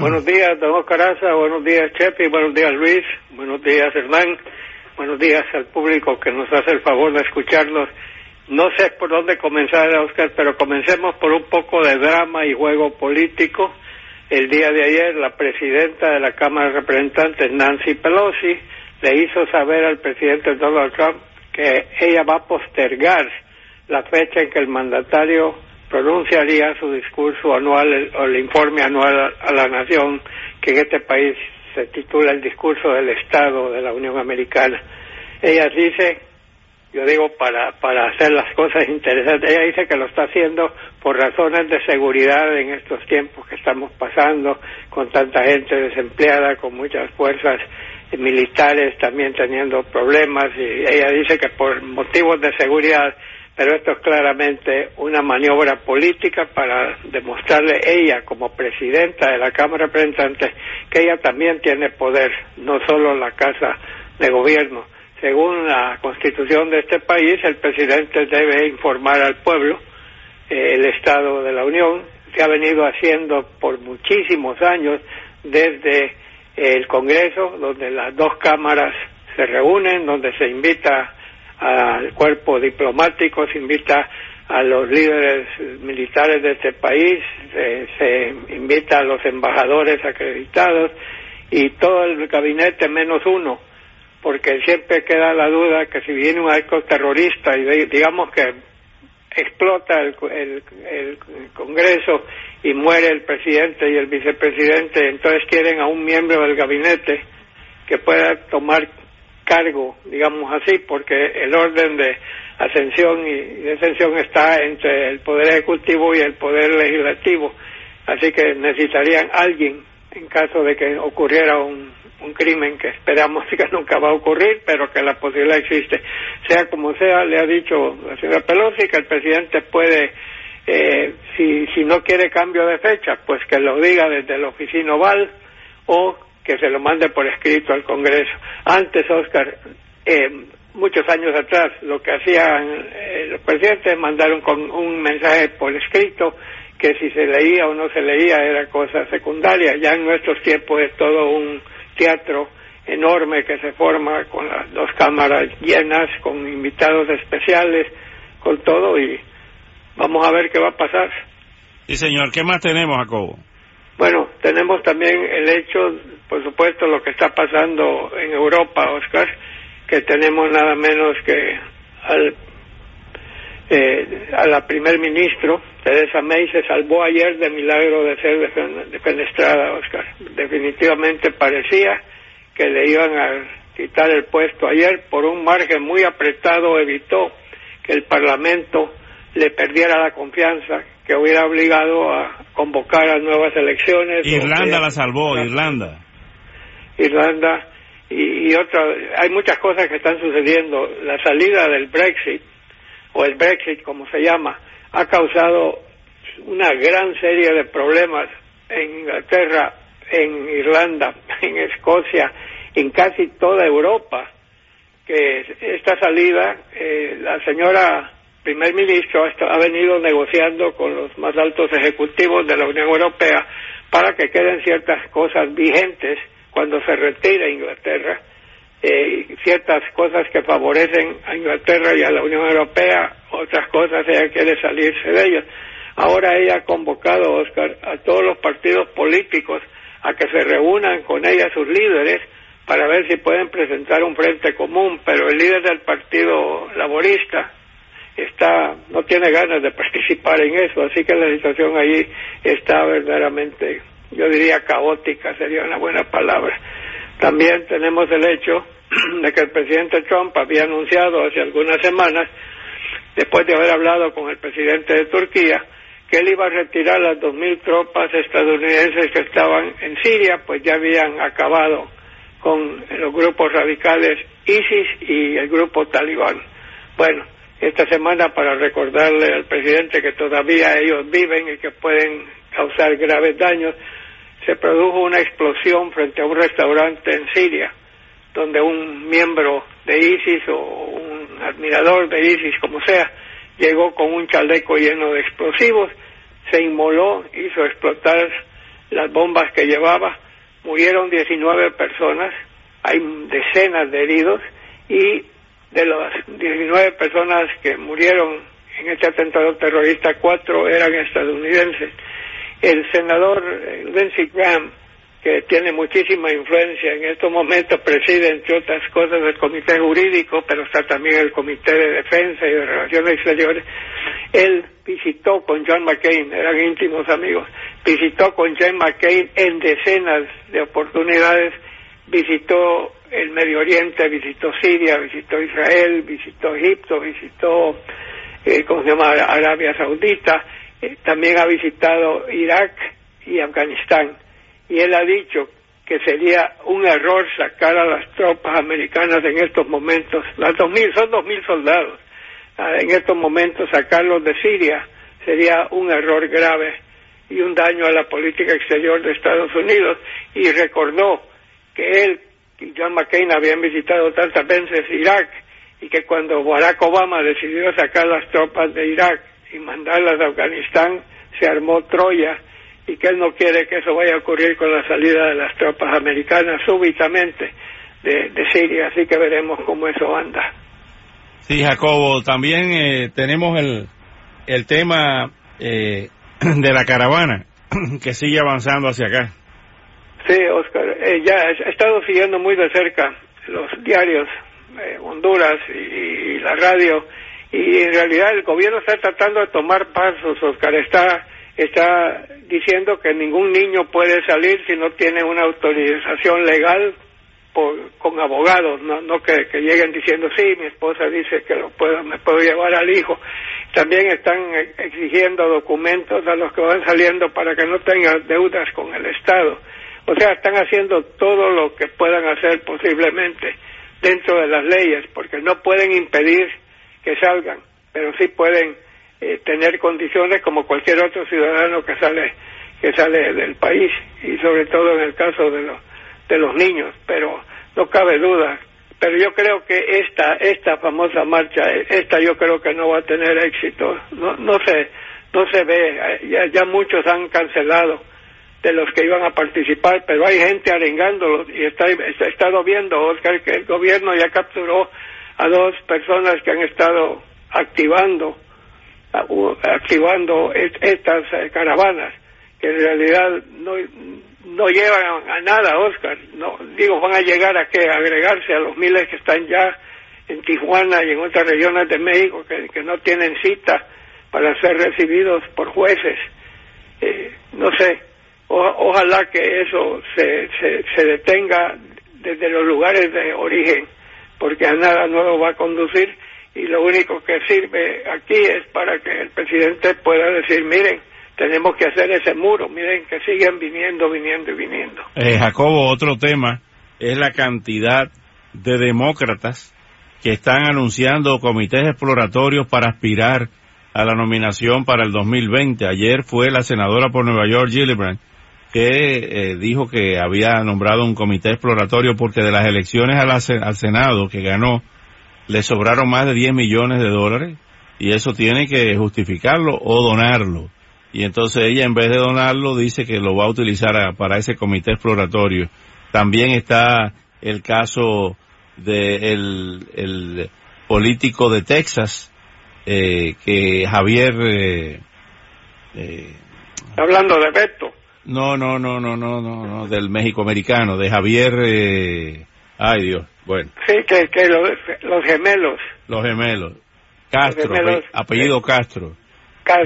Buenos días, don Oscar buenos días, Chepi, buenos días, Luis, buenos días, Hernán, buenos días al público que nos hace el favor de escucharnos. No sé por dónde comenzar, Oscar, pero comencemos por un poco de drama y juego político. El día de ayer, la presidenta de la Cámara de Representantes, Nancy Pelosi, le hizo saber al presidente Donald Trump que ella va a postergar la fecha en que el mandatario pronunciaría su discurso anual o el informe anual a la nación que en este país se titula el discurso del Estado de la Unión Americana. Ella dice, yo digo para, para hacer las cosas interesantes, ella dice que lo está haciendo por razones de seguridad en estos tiempos que estamos pasando, con tanta gente desempleada, con muchas fuerzas militares también teniendo problemas, y ella dice que por motivos de seguridad pero esto es claramente una maniobra política para demostrarle ella como presidenta de la Cámara de Representantes que ella también tiene poder, no solo la Casa de Gobierno. Según la Constitución de este país, el presidente debe informar al pueblo eh, el Estado de la Unión. Se ha venido haciendo por muchísimos años desde el Congreso, donde las dos cámaras se reúnen, donde se invita al cuerpo diplomático, se invita a los líderes militares de este país, se, invita a los embajadores acreditados y todo el gabinete menos uno, porque siempre queda la duda que si viene un acto terrorista y digamos que explota el, el, Congreso y muere el presidente y el vicepresidente, entonces quieren a un miembro del gabinete que pueda tomar cargo, digamos así, porque el orden de ascensión y descensión está entre el Poder Ejecutivo y el Poder Legislativo. Así que necesitarían alguien en caso de que ocurriera un, un crimen que esperamos que nunca va a ocurrir, pero que la posibilidad existe. Sea como sea, le ha dicho la señora Pelosi que el presidente puede, eh, si, si no quiere cambio de fecha, pues que lo diga desde la oficina oval o que se lo mande por escrito al Congreso. Antes, Oscar, eh, muchos años atrás, lo que hacían eh, los presidentes mandaron con un mensaje por escrito que si se leía o no se leía era cosa secundaria. Ya en nuestros tiempos es todo un teatro enorme que se forma con las dos cámaras llenas, con invitados especiales, con todo y vamos a ver qué va a pasar. Sí, señor. ¿Qué más tenemos, Jacobo? Bueno, tenemos también el hecho, por supuesto, lo que está pasando en Europa, Oscar, que tenemos nada menos que al eh, a la primer ministro, Teresa May, se salvó ayer de milagro de ser defenestrada, Oscar. Definitivamente parecía que le iban a quitar el puesto ayer por un margen muy apretado, evitó que el Parlamento le perdiera la confianza que hubiera obligado a convocar a nuevas elecciones. Irlanda la salvó, Irlanda. Irlanda y, y otra, hay muchas cosas que están sucediendo. La salida del Brexit, o el Brexit como se llama, ha causado una gran serie de problemas en Inglaterra, en Irlanda, en Escocia, en casi toda Europa. Que esta salida, eh, la señora primer ministro ha venido negociando con los más altos ejecutivos de la Unión Europea para que queden ciertas cosas vigentes cuando se retire Inglaterra, eh, ciertas cosas que favorecen a Inglaterra y a la Unión Europea, otras cosas ella quiere salirse de ellas. Ahora ella ha convocado, Oscar, a todos los partidos políticos a que se reúnan con ella sus líderes para ver si pueden presentar un frente común, pero el líder del Partido Laborista, está no tiene ganas de participar en eso, así que la situación allí está verdaderamente, yo diría caótica, sería una buena palabra. También tenemos el hecho de que el presidente Trump había anunciado hace algunas semanas, después de haber hablado con el presidente de Turquía, que él iba a retirar las dos mil tropas estadounidenses que estaban en Siria, pues ya habían acabado con los grupos radicales ISIS y el grupo talibán. Bueno, esta semana para recordarle al presidente que todavía ellos viven y que pueden causar graves daños, se produjo una explosión frente a un restaurante en Siria, donde un miembro de ISIS o un admirador de ISIS, como sea, llegó con un chaleco lleno de explosivos, se inmoló, hizo explotar las bombas que llevaba, murieron 19 personas, hay decenas de heridos y de las 19 personas que murieron en este atentado terrorista, cuatro eran estadounidenses. El senador eh, Lindsey Graham, que tiene muchísima influencia en estos momentos, preside, entre otras cosas, el comité jurídico, pero está también el comité de defensa y de relaciones exteriores. Él visitó con John McCain, eran íntimos amigos, visitó con John McCain en decenas de oportunidades, visitó el Medio Oriente, visitó Siria, visitó Israel, visitó Egipto, visitó, eh, ¿cómo se llama?, Arabia Saudita, eh, también ha visitado Irak y Afganistán. Y él ha dicho que sería un error sacar a las tropas americanas en estos momentos, las dos mil, son dos mil soldados, ah, en estos momentos sacarlos de Siria sería un error grave y un daño a la política exterior de Estados Unidos. Y recordó que él y John McCain habían visitado tantas veces Irak y que cuando Barack Obama decidió sacar las tropas de Irak y mandarlas a Afganistán, se armó Troya y que él no quiere que eso vaya a ocurrir con la salida de las tropas americanas súbitamente de, Siria, así que veremos cómo eso anda. Sí, Jacobo, también eh, tenemos el, el tema eh, de la caravana que sigue avanzando hacia acá. Sí, Oscar, eh, ya he estado siguiendo muy de cerca los diarios eh, Honduras y, la radio y en realidad el gobierno está tratando de tomar pasos, Oscar, está está diciendo que ningún niño puede salir si no tiene una autorización legal por, con abogados, no, no que, lleguen diciendo sí, mi esposa dice que lo puedo, me puedo llevar al hijo. También están exigiendo documentos a los que van saliendo para que no tengan deudas con el Estado. O sea, están haciendo todo lo que puedan hacer posiblemente dentro de las leyes, porque no pueden impedir que salgan, pero sí pueden eh, tener condiciones como cualquier otro ciudadano que sale que sale del país y sobre todo en el caso de los de los niños, pero no cabe duda. Pero yo creo que esta esta famosa marcha, esta yo creo que no va a tener éxito. No no se no se ve, ya, ya muchos han cancelado de los que iban a participar, pero hay gente arengándolos y está, he estado viendo, Oscar, que el gobierno ya capturó a dos personas que han estado activando activando estas eh, caravanas que en realidad no no llevan a nada, Oscar. No digo van a llegar a que agregarse a los miles que están ya en Tijuana y en otras regiones de México que, no tienen cita para ser recibidos por jueces. Eh, no sé, ojalá que eso se, se, detenga desde los lugares de origen, porque a nada nuevo va a conducir y lo único que sirve aquí es para que el presidente pueda decir, miren, tenemos que hacer ese muro, miren que siguen viniendo, viniendo y viniendo. Eh, Jacobo, otro tema es la cantidad de demócratas que están anunciando comités exploratorios para aspirar a la nominación para el 2020. Ayer fue la senadora por Nueva York, Gillibrand, que eh, dijo que había nombrado un comité exploratorio porque de las elecciones al, Senado que ganó le sobraron más de 10 millones de dólares y eso tiene que justificarlo o donarlo. Y entonces ella en vez de donarlo dice que lo va a utilizar para ese comité exploratorio. También está el caso de el político de Texas, eh, que Javier... Eh, eh, Hablando de Beto. No, no, no, no, no, no, no del México americano, de Javier, eh... ay Dios, bueno. Sí, que, que los, gemelos. Los gemelos. Castro, apellido Castro.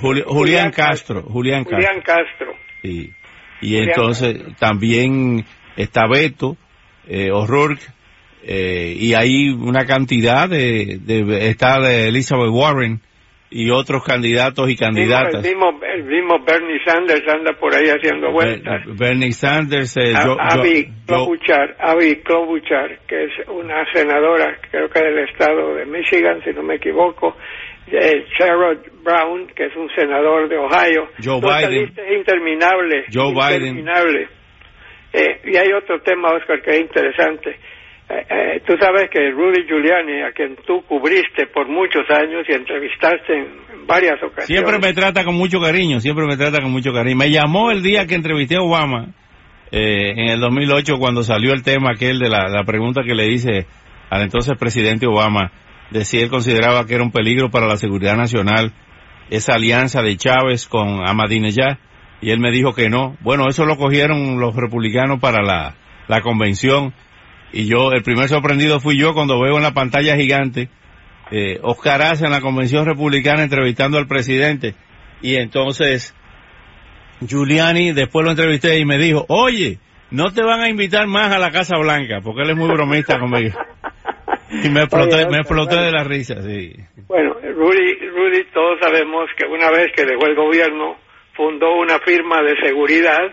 Julián, Castro, Julián Castro. Julián Castro. Y, y entonces también está Beto, eh, O'Rourke, eh, y hay una cantidad de, de, está de Elizabeth Warren, y otros candidatos y candidatas. El mismo, el mismo Bernie Sanders anda por ahí haciendo vueltas. Bernie Sanders, eh, yo, Abby, Klobuchar, Abby Klobuchar, que es una senadora, creo que del estado de Michigan, si no me equivoco. Eh, Sherrod Brown, que es un senador de Ohio. Joe Biden. Es interminable. Joe interminable. Eh, y hay otro tema, Oscar, que es interesante. Eh, eh, tú sabes que Rudy Giuliani, a quien tú cubriste por muchos años y entrevistaste en, varias ocasiones. Siempre me trata con mucho cariño, siempre me trata con mucho cariño. Me llamó el día que entrevisté a Obama, eh, en el 2008, cuando salió el tema aquel de la, pregunta que le hice al entonces presidente Obama, de si él consideraba que era un peligro para la seguridad nacional esa alianza de Chávez con Ahmadinejad, y él me dijo que no. Bueno, eso lo cogieron los republicanos para la, la convención y yo, el primer sorprendido fui yo cuando veo en la pantalla gigante eh, Oscar Aza en la convención republicana entrevistando al presidente. Y entonces Giuliani después lo entrevisté y me dijo, oye, no te van a invitar más a la Casa Blanca, porque él es muy bromista conmigo. Y me exploté, me exploté de la risa, sí. Bueno, Rudy, Rudy, todos sabemos que una vez que dejó el gobierno, fundó una firma de seguridad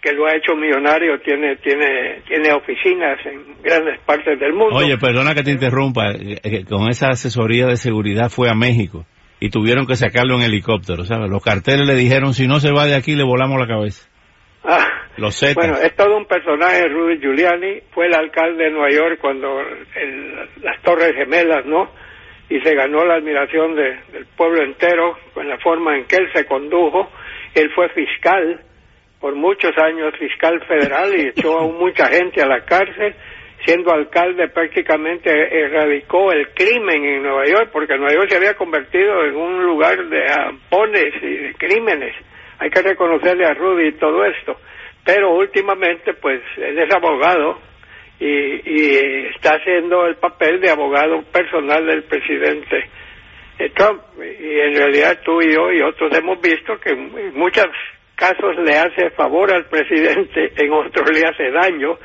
que lo ha hecho millonario, tiene, tiene, tiene oficinas en grandes partes del mundo. Oye, perdona que te interrumpa, eh, eh, con esa asesoría de seguridad fue a México y tuvieron que sacarlo en helicóptero, ¿sabes? Los carteles le dijeron, si no se va de aquí, le volamos la cabeza. Ah, Los Zetas. bueno, es todo un personaje, Rudy Giuliani, fue el alcalde de Nueva York cuando el, las Torres Gemelas, ¿no? Y se ganó la admiración de, del pueblo entero con la forma en que él se condujo. Él fue fiscal por muchos años fiscal federal y echó a mucha gente a la cárcel. Siendo alcalde prácticamente erradicó el crimen en Nueva York porque Nueva York se había convertido en un lugar de ampones y de crímenes. Hay que reconocerle a Rudy todo esto. Pero últimamente pues él es abogado y, y está haciendo el papel de abogado personal del presidente Trump. Y en realidad tú y yo y otros hemos visto que muchas casos le hace favor al presidente, en otros le hace daño,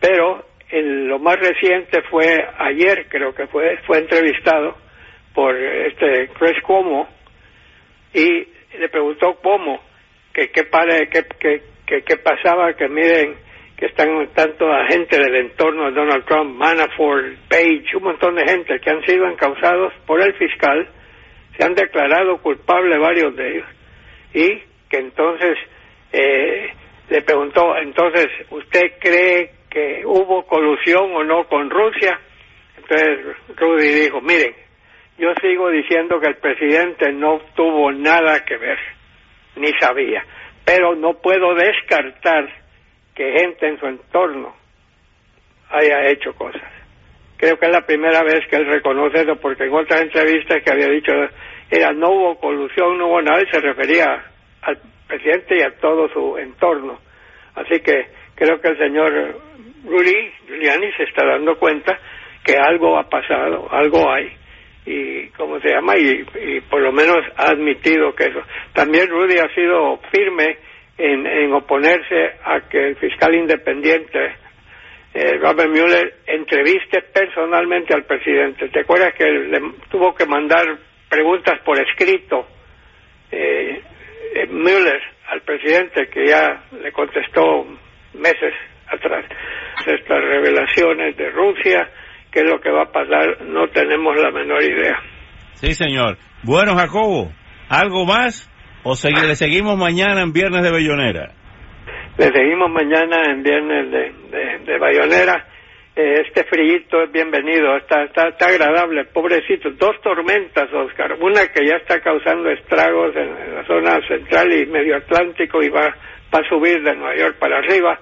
pero en lo más reciente fue ayer, creo que fue, fue entrevistado por este Chris Cuomo y le preguntó cómo, que qué que, que, que, que, pasaba, que miren que están tanto gente del entorno de Donald Trump, Manafort, Page, un montón de gente que han sido encausados por el fiscal, se han declarado culpables varios de ellos y que entonces eh, le preguntó, entonces, ¿usted cree que hubo colusión o no con Rusia? Entonces Rudy dijo, miren, yo sigo diciendo que el presidente no tuvo nada que ver, ni sabía, pero no puedo descartar que gente en su entorno haya hecho cosas. Creo que es la primera vez que él reconoce eso, porque en otras entrevistas que había dicho era no hubo colusión, no hubo nada, y se refería al presidente y a todo su entorno. Así que creo que el señor Rudy Giuliani se está dando cuenta que algo ha pasado, algo hay y cómo se llama y, y, por lo menos ha admitido que eso. También Rudy ha sido firme en, en oponerse a que el fiscal independiente eh, Robert Mueller entreviste personalmente al presidente. ¿Te acuerdas que le tuvo que mandar preguntas por escrito? Eh, eh, Müller al presidente que ya le contestó meses atrás estas revelaciones de Rusia, qué es lo que va a pasar, no tenemos la menor idea. Sí, señor. Bueno, Jacobo, ¿algo más o le seguimos mañana en Viernes de Bellonera? Le seguimos mañana en Viernes de, de, de Bayonera eh, este frío es bienvenido, está, está, está, agradable, pobrecito. Dos tormentas, Oscar. Una que ya está causando estragos en, la zona central y medio atlántico y va, va a subir de Nueva York para arriba.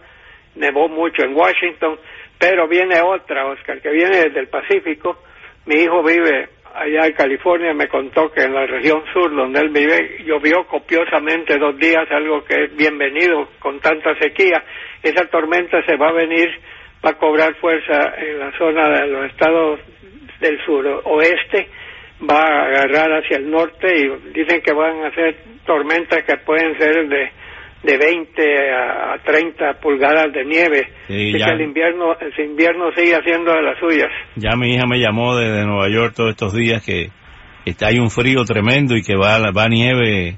Nevó mucho en Washington, pero viene otra, Oscar, que viene desde el Pacífico. Mi hijo vive allá en California, me contó que en la región sur donde él vive llovió copiosamente dos días, algo que es bienvenido con tanta sequía. Esa tormenta se va a venir va a cobrar fuerza en la zona de los estados del sur oeste, va a agarrar hacia el norte y dicen que van a ser tormentas que pueden ser de, de 20 a 30 pulgadas de nieve. Sí, el invierno, el invierno sigue haciendo de las suyas. Ya mi hija me llamó desde Nueva York todos estos días que está, hay un frío tremendo y que va, va nieve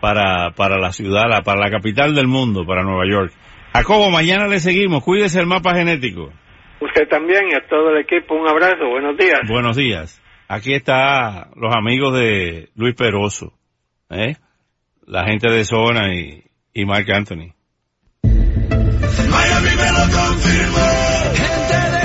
para, para la ciudad, para la capital del mundo, para Nueva York. Jacobo, mañana le seguimos. Cuídese el mapa genético. Usted también y a todo el equipo un abrazo. Buenos días. Buenos días. Aquí está los amigos de Luis Peroso, ¿eh? la gente de Zona y, y Mark Anthony. Miami me lo confirmó. Gente de Zona.